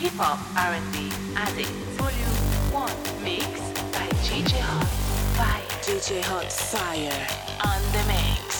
Hip Hop R&B Addict Volume 1 Mix by DJ Hot Fire. DJ Hot Fire. On the mix.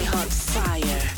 lot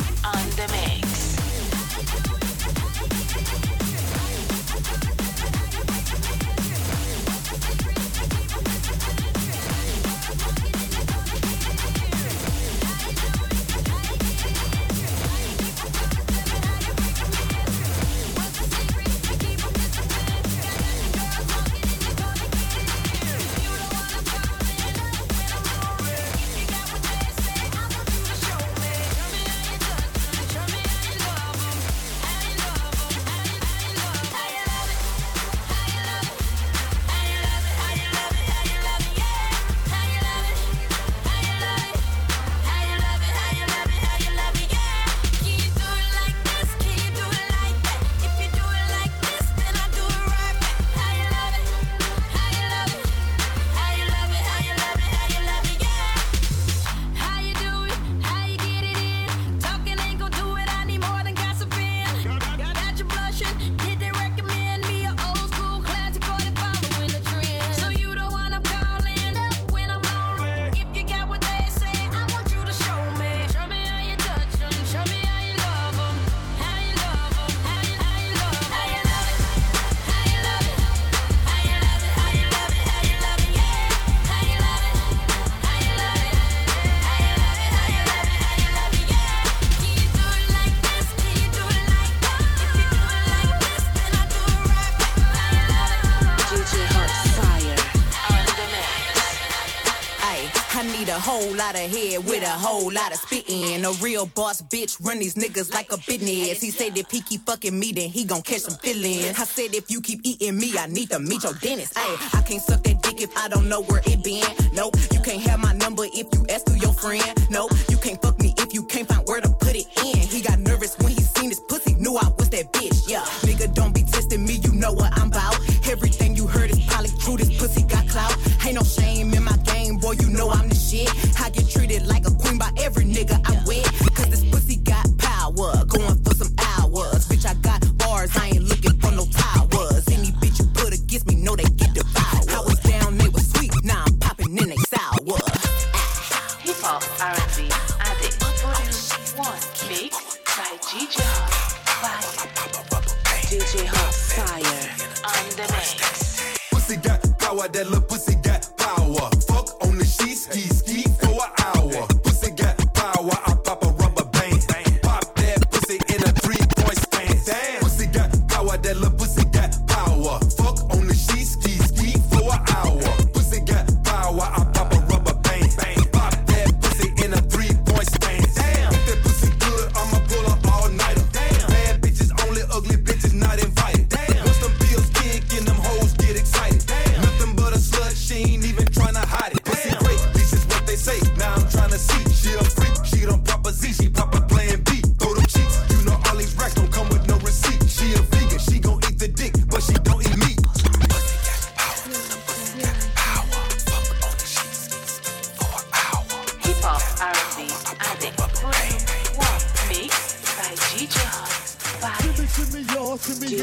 whole lot of spitting. A real boss bitch run these niggas like a business. He said if he keep fucking me, then he gon' catch some feelings. I said if you keep eating me, I need to meet your dentist. Hey, I can't suck that dick if I don't know where it been. Nope, you can't have my number if you ask through your friend. Nope, you can't fuck me if you can't find where to put it in. He got nervous when he seen his pussy, knew I was that bitch. Yeah, nigga, don't be testing me, you know what I'm about. Everything you heard is probably true. This pussy got clout. Ain't no shame in my game, boy. You know I'm the shit.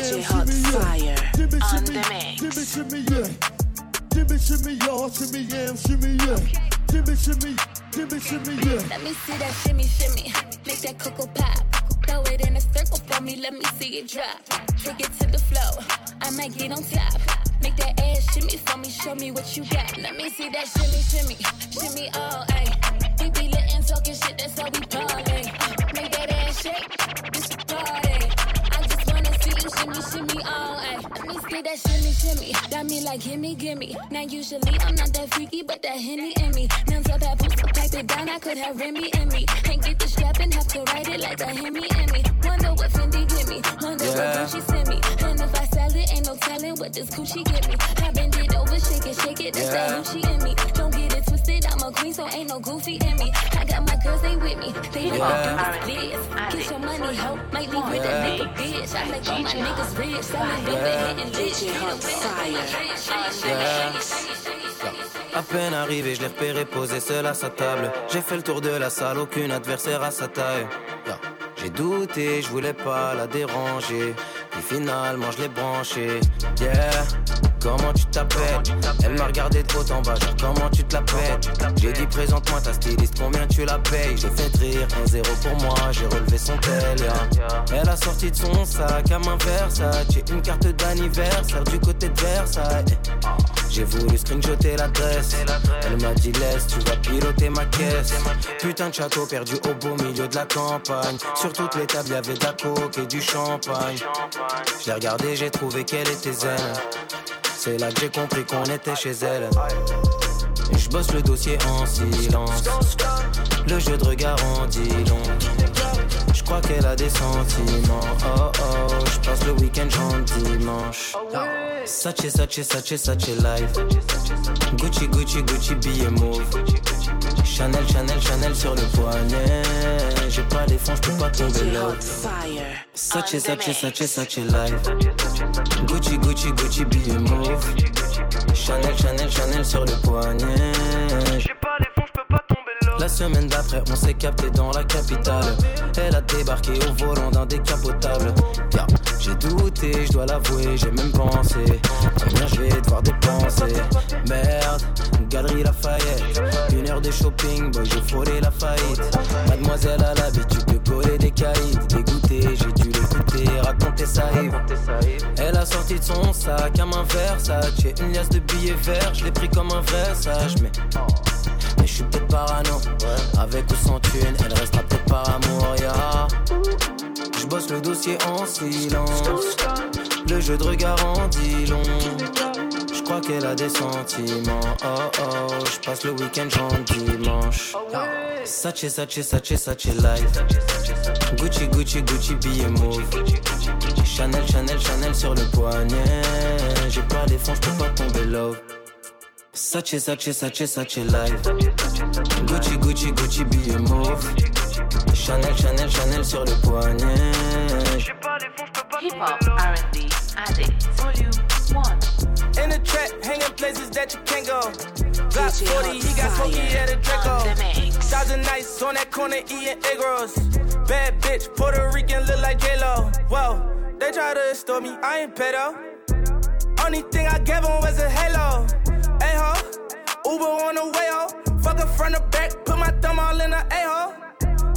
DJ Hot Fire. on the mix. Shimmy, shimmy, yeah. Shimmy, shimmy, y'all. Shimmy, yeah, shimmy, yeah. Shimmy, yeah. Let me see that shimmy shimmy. Make that cocoa pop. Throw it in a circle for me. Let me see it drop. Take it to the floor. I might get on top. Make that ass shimmy for me. Show me what you got. Let me see that shimmy shimmy. Shimmy all ayy. We be lit and talking shit. That's how we party. Make that ass shake. This party. Me that shimmy shimmy. Got me like gimme gimme. Now usually I'm not that freaky, but that henny in me. Nuns up that pussy, pipe it down. I could have Remy in me. Can't get the strap and have to write it like a Hemi in me. Wonder what Fendi give me. Wonder what Gucci send me. And if I sell it, ain't no telling what this coochie give me. I bend it over, shake it, shake it. That's that Gucci in me. Don't get it twisted. I'm a queen, so ain't no goofy in me. I got my girls, they with me. They know I do this. Get your money, ho. Might leave with a nigga, bitch. I make all my niggas rich. Selling dope and hitting lit. DJ Hot À peine arrivé, je l'ai repéré posé seul à sa table. J'ai fait le tour de la salle, aucun adversaire à sa taille. J'ai douté, je voulais pas la déranger. Puis finalement, je l'ai branché. Yeah, comment tu t'appelles Elle m'a regardé de haut en bas, genre comment tu te la pètes J'ai dit présente-moi ta styliste, combien tu la payes J'ai fait rire, 1-0 pour moi, j'ai relevé son tel. yeah. Elle a sorti de son sac à main Versace. J'ai une carte d'anniversaire du côté de Versailles. J'ai voulu screenshotter l'adresse. Elle m'a dit laisse, tu vas piloter ma caisse. Putain de château perdu au beau milieu de la campagne. Sur toutes les tables, y avait de la coke et du champagne. Je l'ai regardé, j'ai trouvé qu'elle était zen. C'est là que j'ai compris qu'on était chez elle. Je bosse le dossier en silence. Le jeu de regard en dit long. Je crois qu'elle a des sentiments. Oh oh, je passe le week-end en dimanche. Sache, Sache, Sache, Sache life. Gucci, Gucci, Gucci, billet mauve. Chanel, Chanel, Chanel sur le poignet. J'ai pas les fonds, j'peux pas tomber là. Sache, Sache, Sache, Sache life. Gucci, Gucci, Gucci, billet mauve. Chanel, Chanel, Chanel sur le poignet. La semaine d'après, on s'est capté dans la capitale. Elle a débarqué au volant d'un décapotable. Yeah. J'ai douté, je dois l'avouer, j'ai même pensé. Combien je vais devoir dépenser? Merde, galerie Lafayette. Une heure de shopping, boy, j'ai frôlé la faillite. Mademoiselle a l'habitude de coller des caïds. Dégoûté, j'ai dû l'écouter, raconter sa Yves. Elle a sorti de son sac à main Versace. Une liasse de billets verts, je l'ai pris comme un vrai sage. Mais mais je suis peut-être parano. Avec ou sans thune, elle restera peut-être par amour. Yeah. Je bosse le dossier en silence. Le jeu de regard en dit long. Je crois qu'elle a des sentiments. Oh oh, je passe le week-end en dimanche. Sache, Sache, Sache, Sache life. Gucci, Gucci, Gucci, billet mauve. Chanel, Chanel, Chanel sur le poignet. J'ai pas les fonds, j'peux pas tomber love. Sache, Sache, Sache, Sache life. Gucci, Gucci, Gucci, billet mauve. Chanel, Chanel, Chanel sur le poignet. Hip hop R&B addict. Volume 1 In the trap, hanging places that you can't go. Glock 40, he got Hot smoky at a the Draco. mix. Thousand nights on that corner eating egg rolls. Bad bitch, Puerto Rican, look like J-Lo. Whoa, they try to extort me, I ain't pedo. Only thing I gave him was a halo. Uber on the way ho. Fuck her front or back, put my thumb all in the A-hole.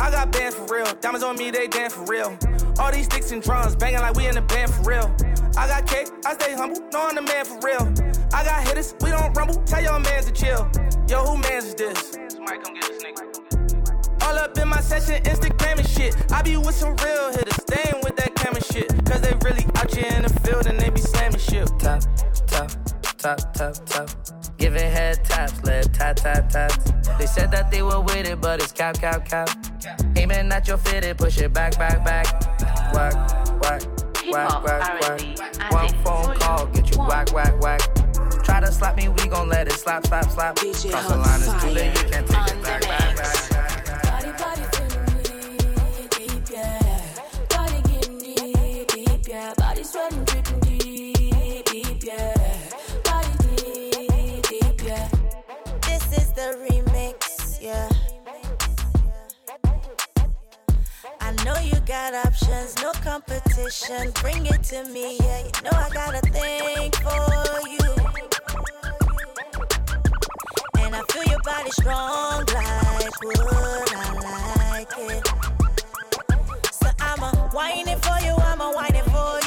I got bands for real. Diamonds on me, they dance for real. All these sticks and drums banging like we in the band for real. I got cake, I stay humble, no I'm the man for real. I got hitters, we don't rumble. Tell your mans to chill. Yo, who mans is this? Somebody come get this nigga. All up in my session, Instagram and shit. I be with some real hitters, staying with that camera shit. Cause they really out here in the field and they be slamming shit. Top, top, top, top, top. Giving head taps, lip tap, tap, taps. They said that they were with it, but it's cap, cap, cap. Aiming at your fitted, push it back, back, back. Whack, whack, whack, whack, whack. One phone call, get you whack, whack, whack. Try to slap me, we gon' let it slap, slap, slap. Cross the line, it's too late, you can't take it back, back, back. Body, body got options, no competition. Bring it to me, yeah. You know I got a thing for you. And I feel your body strong like wood. I like it. So I'ma whine it for you, I'ma whine it for you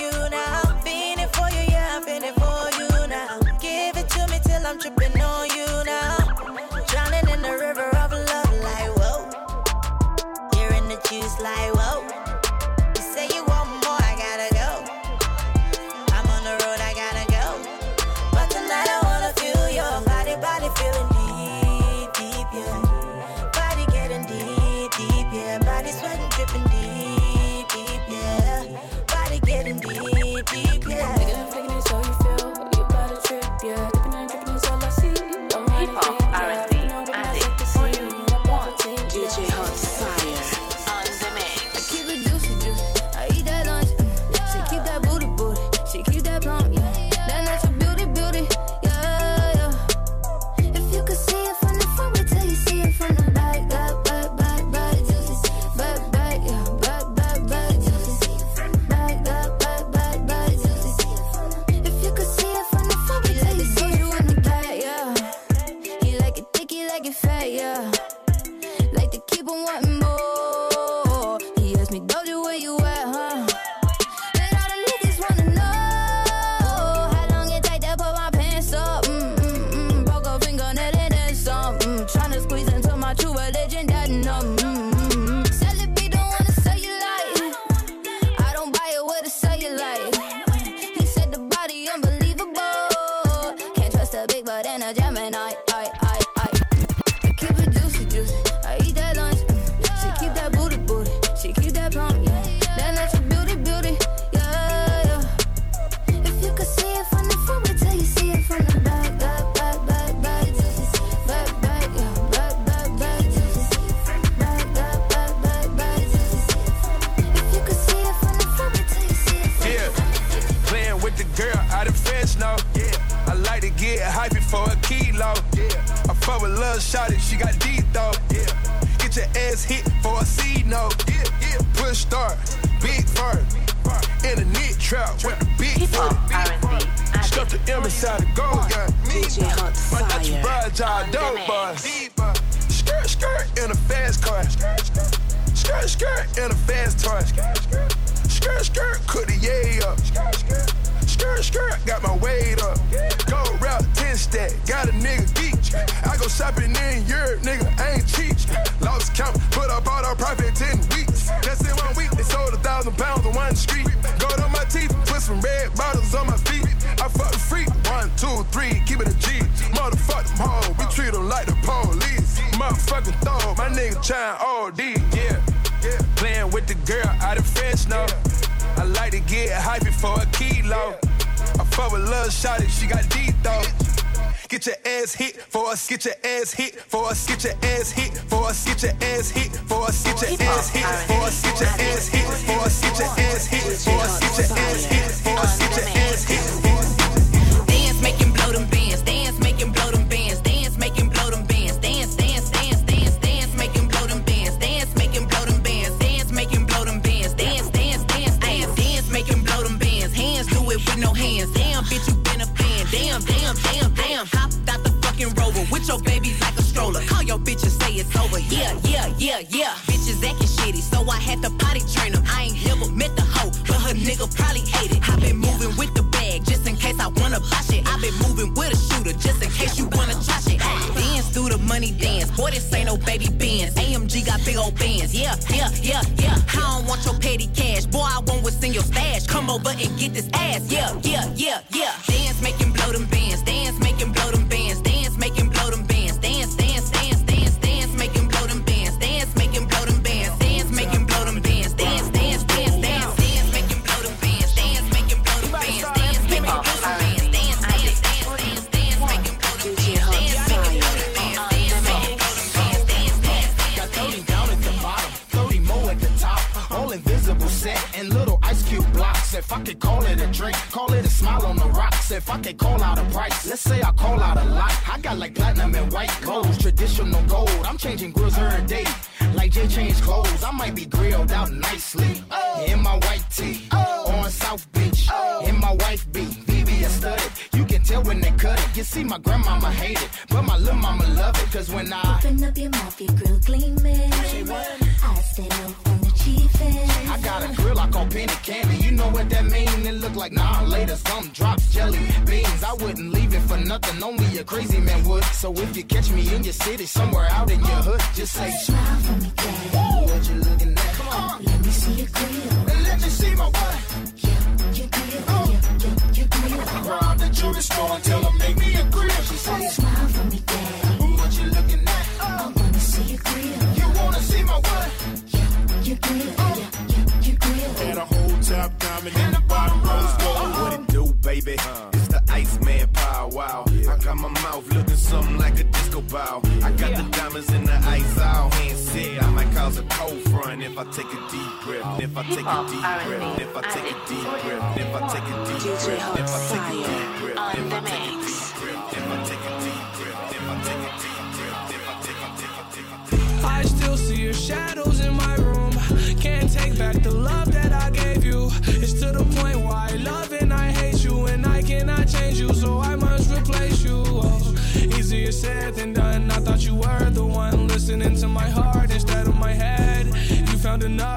R&B, the M inside the gold, yeah. DJ Hot My Dutch Fire. y'all dope mix. boys. Skirt, skirt in a fast car. Skirt, skirt in a fast toy. Skirt, skirt, cook the yay up. Skirt, skirt, got my weight up. Go route 10 stack, got a nigga geek. I go shopping in Europe, nigga, I ain't cheap. Lost count, put up all the profit 10 weeks. Just in one week, they sold a thousand pounds on one street. Gold on my teeth, put some red bottles on my feet. I fuck the freak, one, two, three, keep it a G. Motherfuck them hoes, we treat them like the police. Motherfucking throw, my nigga trying OD, yeah. yeah. Playing with the girl out of Fresno. I like to get hypey for a kilo. I fuck with lil' shawty, she got deep though. Get your ass hit for us, get your ass hit for us, get your ass hit for us, get your ass hit for us, get your ass hit for us, get your ass hit for us, get your ass hit for us, get your ass hit for us, get your ass hit for us. Dance, make him blow them bands. Dance, make him blow them bands. Dance, make him blow them bands. Dance, dance, dance, dance, dance, make him blow them bands. Dance, make him blow them bands. Dance, make him blow them bands. Dance, dance, dance, dance, dance, make him blow them bands. Hands do it with no hands. Damn, bitch, you been a fan. Damn, damn, damn, with your baby like a stroller. Call your bitch and say it's over. Yeah, yeah, yeah, yeah. Bitches acting shitty, so I had to potty train them. I ain't never met the hoe, but her nigga probably hate it. I been moving with the bag just in case I wanna buy shit. I been moving with a shooter just in case you wanna try shit. Dance through the money dance. Boy, this ain't no baby bands. AMG got big old bands. Yeah, yeah, yeah, yeah. I don't want your petty cash. Boy, I want what's in your stash. Come over and get this ass. Yeah, yeah, yeah, yeah. I could call out a price, let's say I call out a lot. I got like platinum and white gold, traditional gold. I'm changing grills every day. Like Jay changed clothes, I might be grilled out nicely. Oh. In my white tee, oh. on South Beach. Oh. In my wife beat, VVS studded. You can tell when they cut it. You see, my grandmama hate it, but my little mama love it. Cause when I Open up your mouth, your grill gleaming. I stay low from the chief end. I got a grill I call penny candy. You know what that mean? It look like nah later. Some drops jelly beans. I wouldn't leave it for nothing. Only a crazy man would. So if you catch me in your city, somewhere out in your hood, just say Smile for me, daddy. what you looking at. Come on, Let me see your grill. and let me see my what. Yeah, Your grill, oh. your, your, your grill. Round the jewelry store and tell them make me a grill. And a whole top diamond in the bottom rose gold. Oh, what it do, baby? It's the Iceman Power Wow. I got my mouth looking something like a disco ball. I got the diamonds in the ice all hand said. I might cause a cold front if I take a deep breath. If I take a deep breath. If I take a deep breath. If I take a deep breath. If I take a deep breath. If I take a deep breath. If I take a deep breath. If I take a deep breath. If I take a take a take a take a I still see your shadows in my room. Back the love that I gave you. It's to the point where I love and I hate you, and I cannot change you, so I must replace you. Oh, easier said than done. I thought you were the one listening to my heart instead of my head. You found another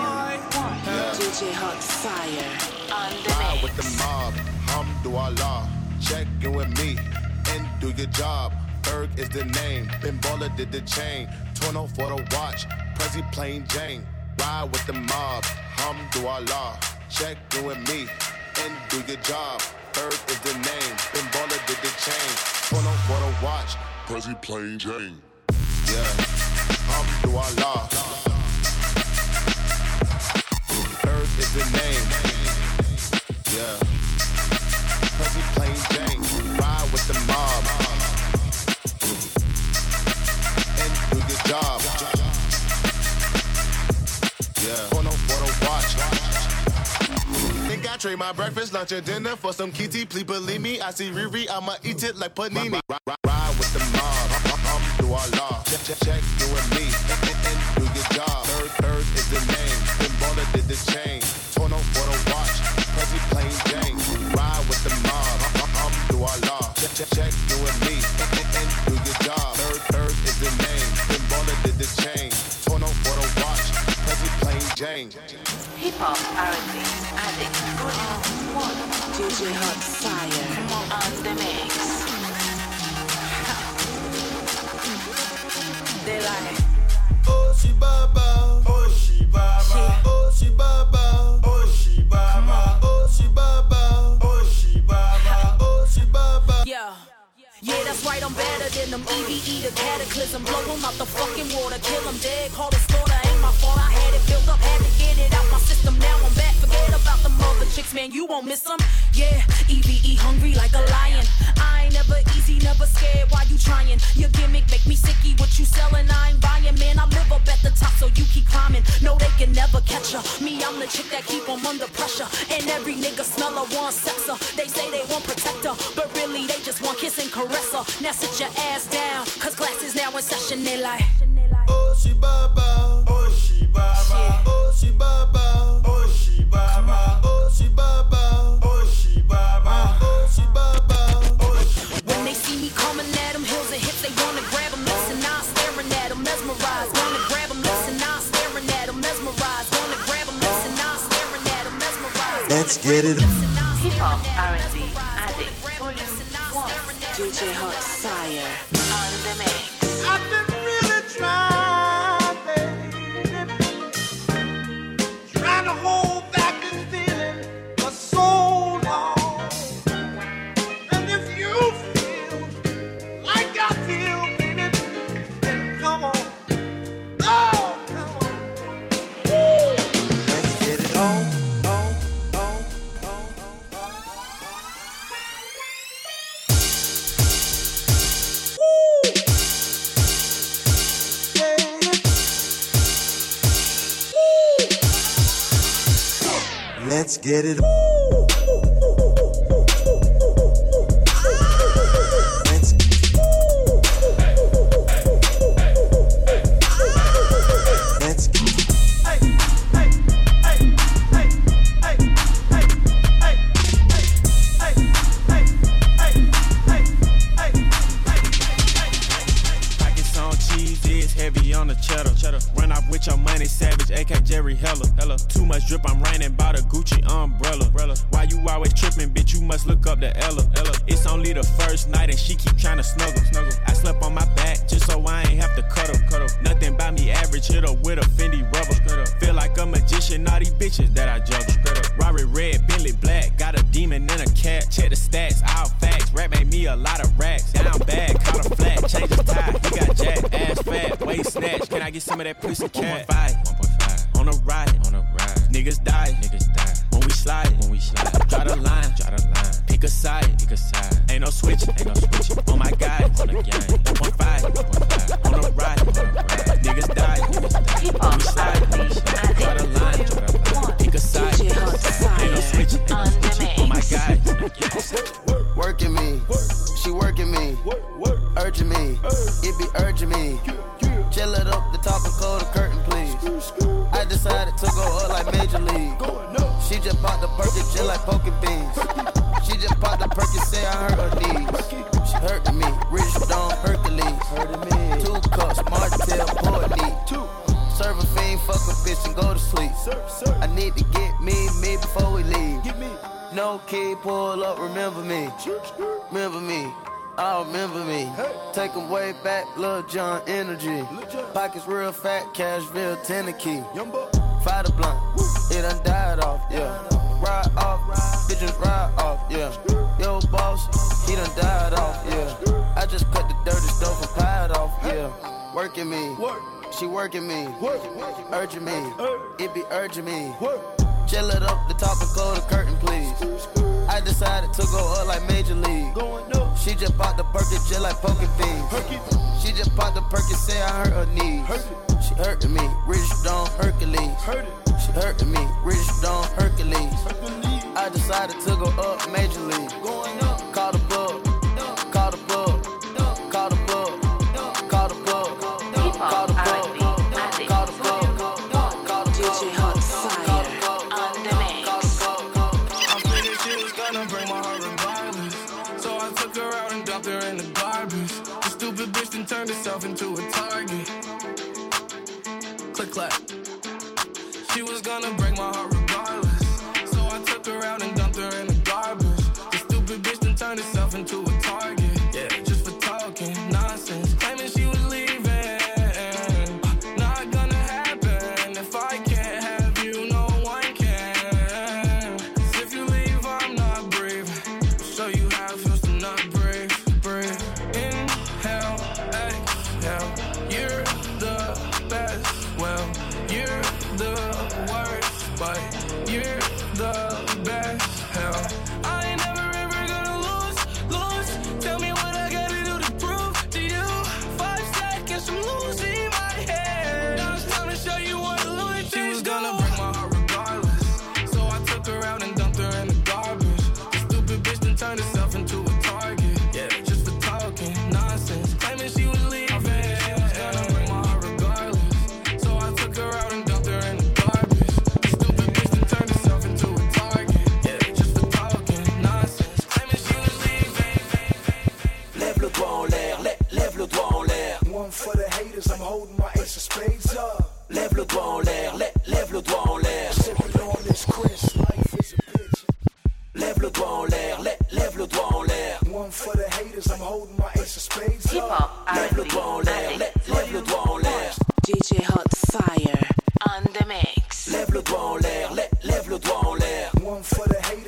DJ Hot Fire. Ride with the mob, Alhamdulillah. Check in with me and do your job. Berg is the name. Ben did the chain. Torno for the watch. Prezi plain Jane. Ride with the mob, Hum Alhamdulillah. Check in with me and do your job. Berg is the name. Ben did the chain. Torno for the watch. Prezi plain Jane. Yeah. Alhamdulillah. The name. Yeah. Prezi plain Jane. Ride with the mob. And do your job. Yeah. Watch. Think I trade my breakfast, lunch, and dinner for some kitty? Please believe me, I see Riri, I'ma eat it like panini. Ride, with the mob, um, do Allah. Check, check, check, you and me, and, and, and do your job. Third, third is the name, then baller did the chain. Hip hop, R&B, addict, volume one. DJ Hot Fire. On the mix. They like, Oh, she baba. Oh, she baba. Oh, she baba. Oh, she baba. Oh, she baba. Oh, she baba. Oh, she baba. yeah. Yeah, that's right, I'm better than them. EVE the cataclysm. Blow them out the fucking water. Kill them dead. Call the slaughter. Ain't. I had it built up. Had to get it out my system. Now I'm back. Forget about the mother chicks, man. You won't miss them. Yeah, EVE hungry like a lion. I ain't never easy, never scared. Why you trying? Your gimmick make me sicky. What you selling? I ain't buying, man. I live up at the top, so you keep climbing. No, they can never catch her. Me, I'm the chick that keep 'em under pressure. And every nigga smell her, want sex her. They say they want protect her, but really they just want kiss and caress her. Now sit your ass down, cause class is now in session. They like, Oh, she Oh, oh, baba. Oh, she baba. Oh, she baba. Uh, oh, she baba. Oh, she baba. Oh, she baba. Oh, she baba. when they see me coming at them, hills and hips, they wanna grab them lips and I'm staring at them, mesmerized. Wanna grab them lips and I'm staring at them, mesmerized. Wanna grab them lips I'm staring at them, mesmerized. Let's get it. Hip Hop R&B Addict Volume 1 DJ Hot Get it. Demon and a cat. Check the stats, all facts. Rap made me a lot of racks. Down bad, caught a flat, change his tie. He got jack, ass fat, waist snatch. Can I get some of that pussy cat? 1.5, on a ride, on a ride. Niggas die, John energy. Pockets real fat, Cashville, Tennessee. Fight a blunt, it done died off, yeah. Ride off, bitches ride off, yeah. Yo, boss, he done died off, yeah. I just cut the dirty stuff and pied off, yeah. Working me, she working me, urging me, it be urging me. Chill it up the top and close the curtain, please. I decided to go up like Major League. She just popped the perky just like poking fiends. She just popped the perky, say I hurt her knees. She hurting me, rich Don Hercules. She hurting me, rich Don Hercules. I decided to go up Major League. Into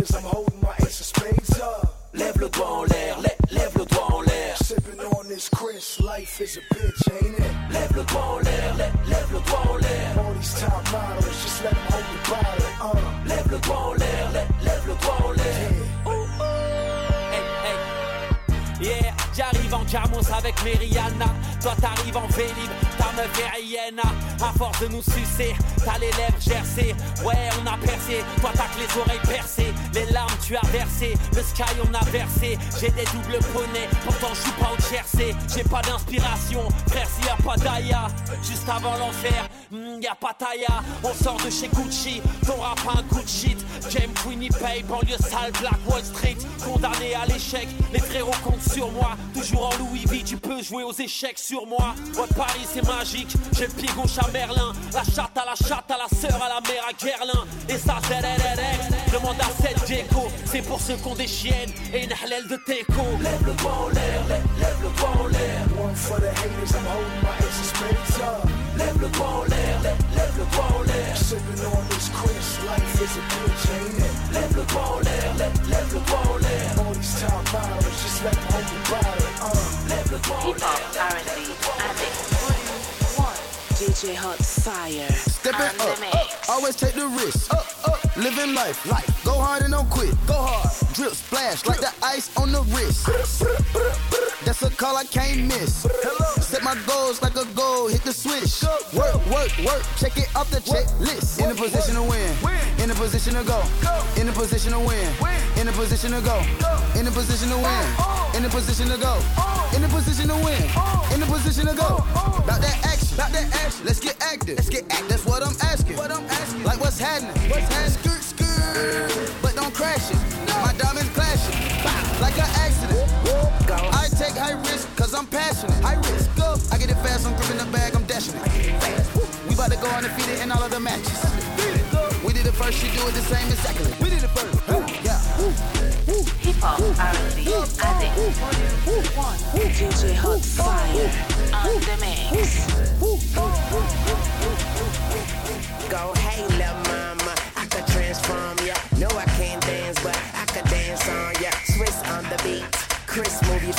for the haters, I'm holding my ace of spades up. Lève le doigt en l'air, lè- lève le doigt en l'air. Sipping on this Chris, life is a bitch, ain't it? Lève le doigt en l'air, lè- lève le doigt en l'air. All these top models, just let them hold the bottle, uh. Lève le doigt en l'air, lè- lève le doigt en l'air. Yeah, j'arrive en Jamos avec Meriana. Toi t'arrives en Vélib, meuf est Rihanna. À force de nous sucer, t'as les lèvres gercées. Ouais, on a percé, toi t'as que les oreilles percées. Les larmes tu as versé, le sky on a versé. J'ai des doubles poneys, pourtant je suis pas au Jersey. J'ai pas d'inspiration, frère s'il y a pas d'Aya. Juste avant l'enfer, hmm, y a pas Taya. On sort de chez Gucci, ton rap un de shit. James Winnipeg, banlieue sale, Black Wall Street. Condamné à l'échec, les frérots comptent sur moi. Toujours en Louis V, tu peux jouer aux échecs sur moi. Ouais, Paris c'est magique, j'ai le pied gauche à Merlin. La chatte à la chatte, à la sœur, à la mère, à Guerlain. Et ça. Demande à 7 Gecko, c'est pour ceux qui ont des chiennes et une halal de teco. Lève le doigt en l'air, lè- lève le doigt en l'air. One for the haters, I'm. Lève le doigt en l'air, lè- lève le doigt en l'air. Sipping on this Chris, life is a bitch, ain't it? Lève le doigt en l'air, lève le en l'air. All these just let the bottle, uh. Lève le en l'air. Hop R&B Addict Volume 1. DJ Hot Fire. Stepping up, the always take the risk. Up, up, living life, life. Go hard and don't quit. Go hard. Drip splash like the ice on the wrist. That's a call I can't miss. Set my goals like a goal, hit the switch. Work, work, work. Check it off the checklist. In a position to win. In a position to go. In a position to win. In a position to go. In a position to win. In a position to go. In a position to win. Oh, oh. In a position to go. Oh. About that action. About that action. Let's get active. Let's get active. That's what I'm asking. What I'm asking. Like what's happening? What's happening? Skirt, skirt. But don't crash it. My diamonds clashing. Like an accident. I take high risk cause I'm passionate. High risk. Go. I get it fast. I'm gripping the bag. I'm dashing it. We about to go undefeated in all of the matches. We did it first. She do it the same exactly. We did it first. Yeah. Hip Hop R&B Addict Volume 1. DJ Hot Fire. On the mix. Go, hey, lil' mama, I could transform ya. No, I can't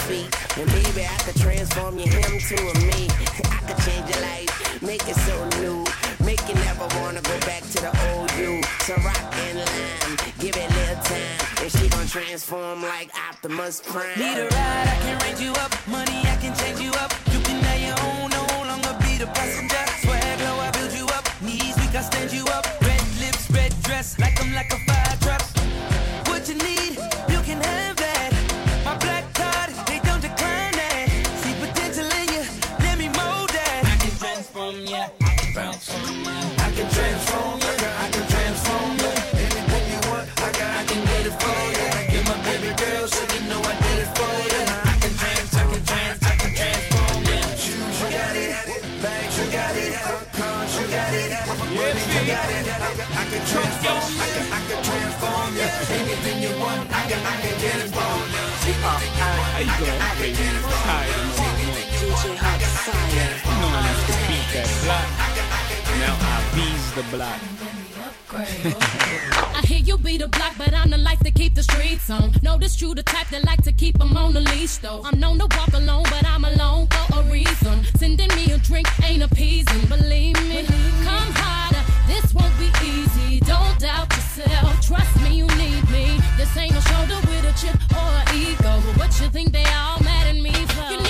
feet. And baby, I could transform you him to a me. I could change your life, make it so new. Make you never wanna go back to the old you. So rock and lime, give it little time. And she gon' transform like Optimus Prime. Need a ride, I can range you up. Money, I can change you up. You can have your own, no longer be the passenger. Swag low, I build you up. Knees weak, I stand you up. I can, I can get it DJ Hot Fire. You I beat that block. Now I bees the block. I hear you be the block, but I'm the life to keep the streets on. Know this true, the type that like to keep 'em on the leash, though. I'm known to walk alone, but I'm alone for a reason. Sending me a drink ain't appeasing, believe me. Come harder, this won't be easy. Don't doubt yourself, trust me, you need me. This ain't a shoulder with a chip or an ego. But what you think they all mad at me for?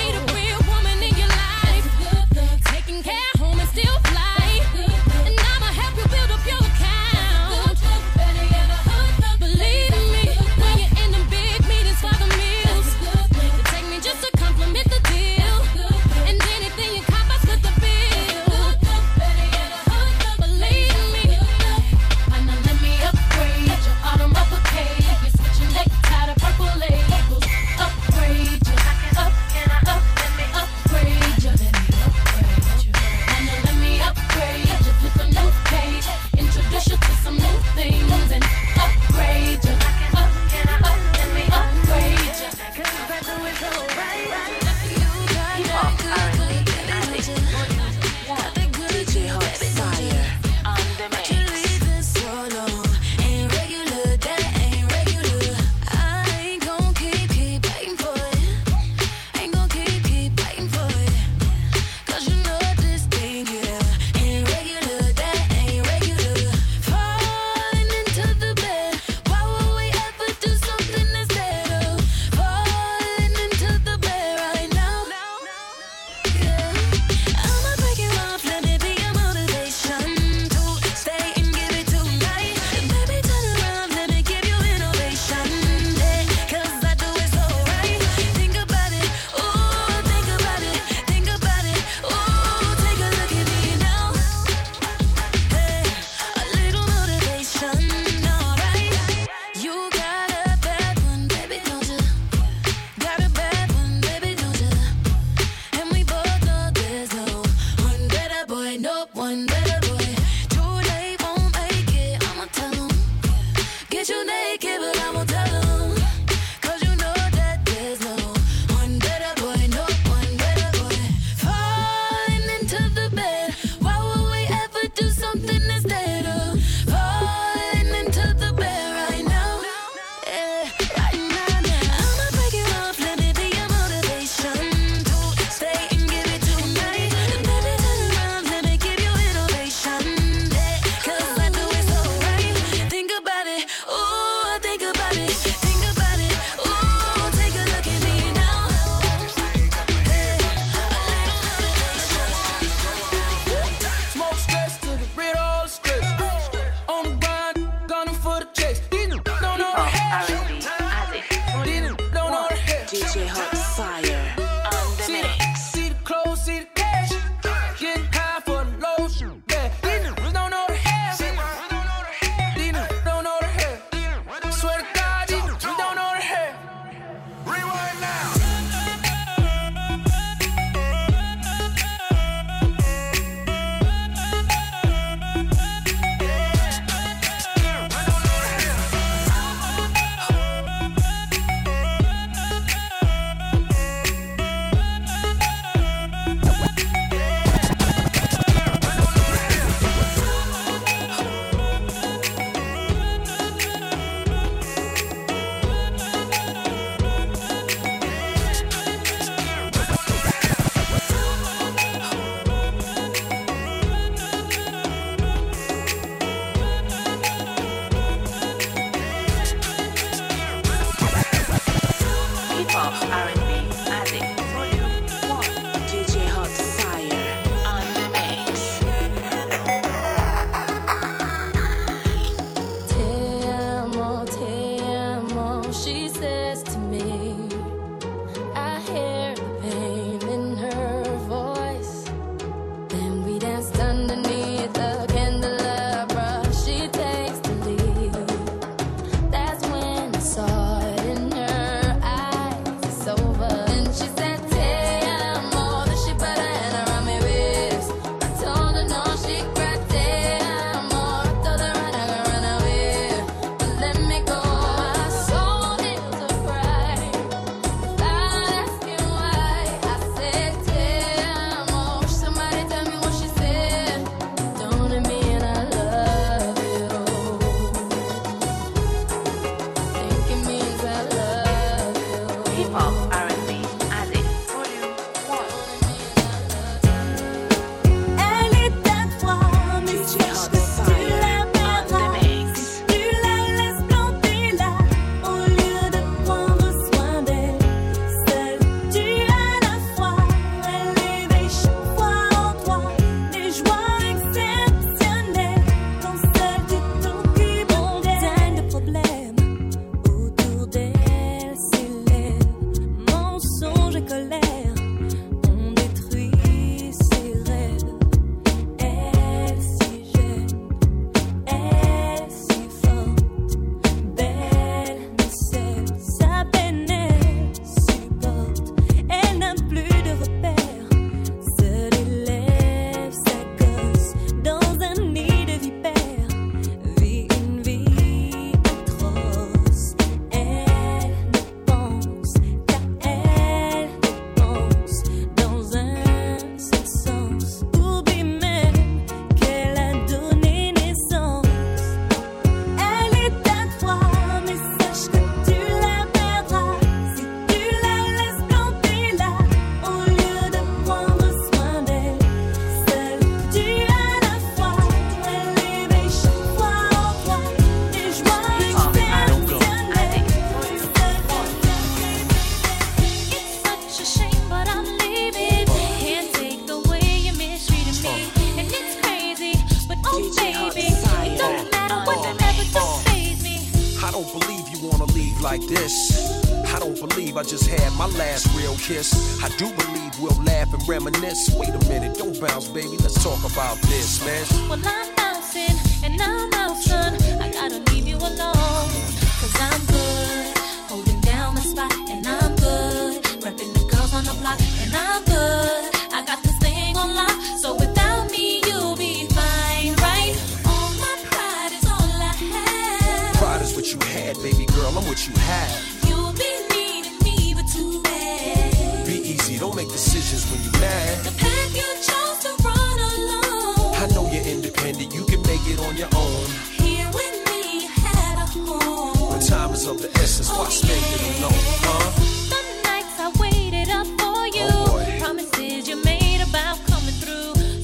of the essence. It. Oh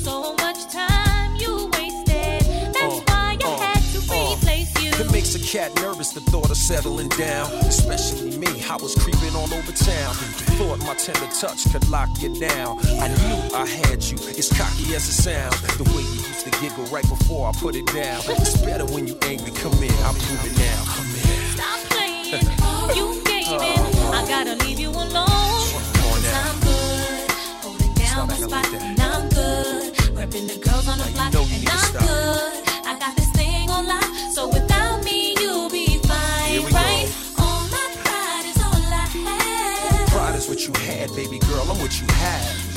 So much time you wasted. That's uh, why I uh, had to uh. you. It makes a cat nervous, the thought of settling down. Especially me, I was creeping all over town. Thought my tender touch could lock you down. I knew I had you, as cocky as it sounds. The way you used to giggle right before I put it down. It's better when you angry, come in, I'm moving now. I gotta leave you alone. Cause I'm good, holding down the spot, and I'm good. Repping the girls on the block, and I'm good. I got this thing on lock, so without me, you'll be fine, right? Go. All my pride is all I have. Pride is what you had, baby girl, I'm what you have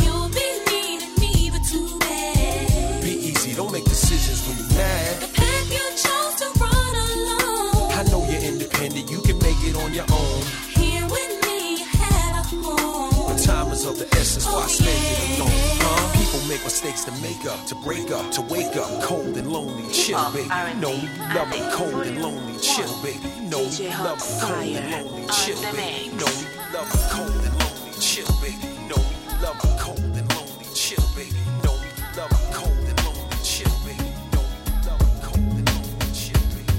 make up, to break up, to wake up. Cold and lonely, chill, baby. You know we love it. Cold and lonely, chill, baby. You know we love it. Cold and lonely, chill, baby. You know we love it. Cold and lonely, chill, baby. You know we love it. Cold and lonely, chill, baby. You know we love it. Cold and lonely, chill, baby. You know we love it. Cold and lonely, chill, baby.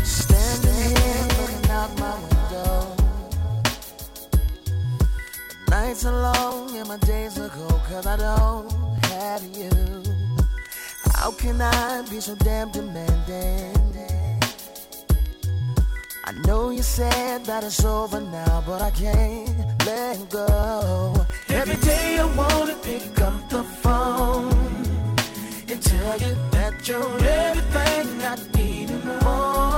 Standing here looking out my window. The nights are long and my days are cold cause I don't you. How can I be so damn demanding? I know you said that it's over now, but I can't let go. Every day I wanna pick up the phone and tell you that you're everything I need and more.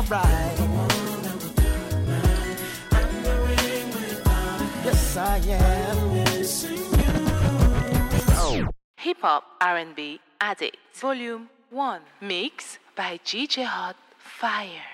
Alright. Yes, I am. Hip Hop R&B Addict Volume 1 Mix by DJ Hot Fire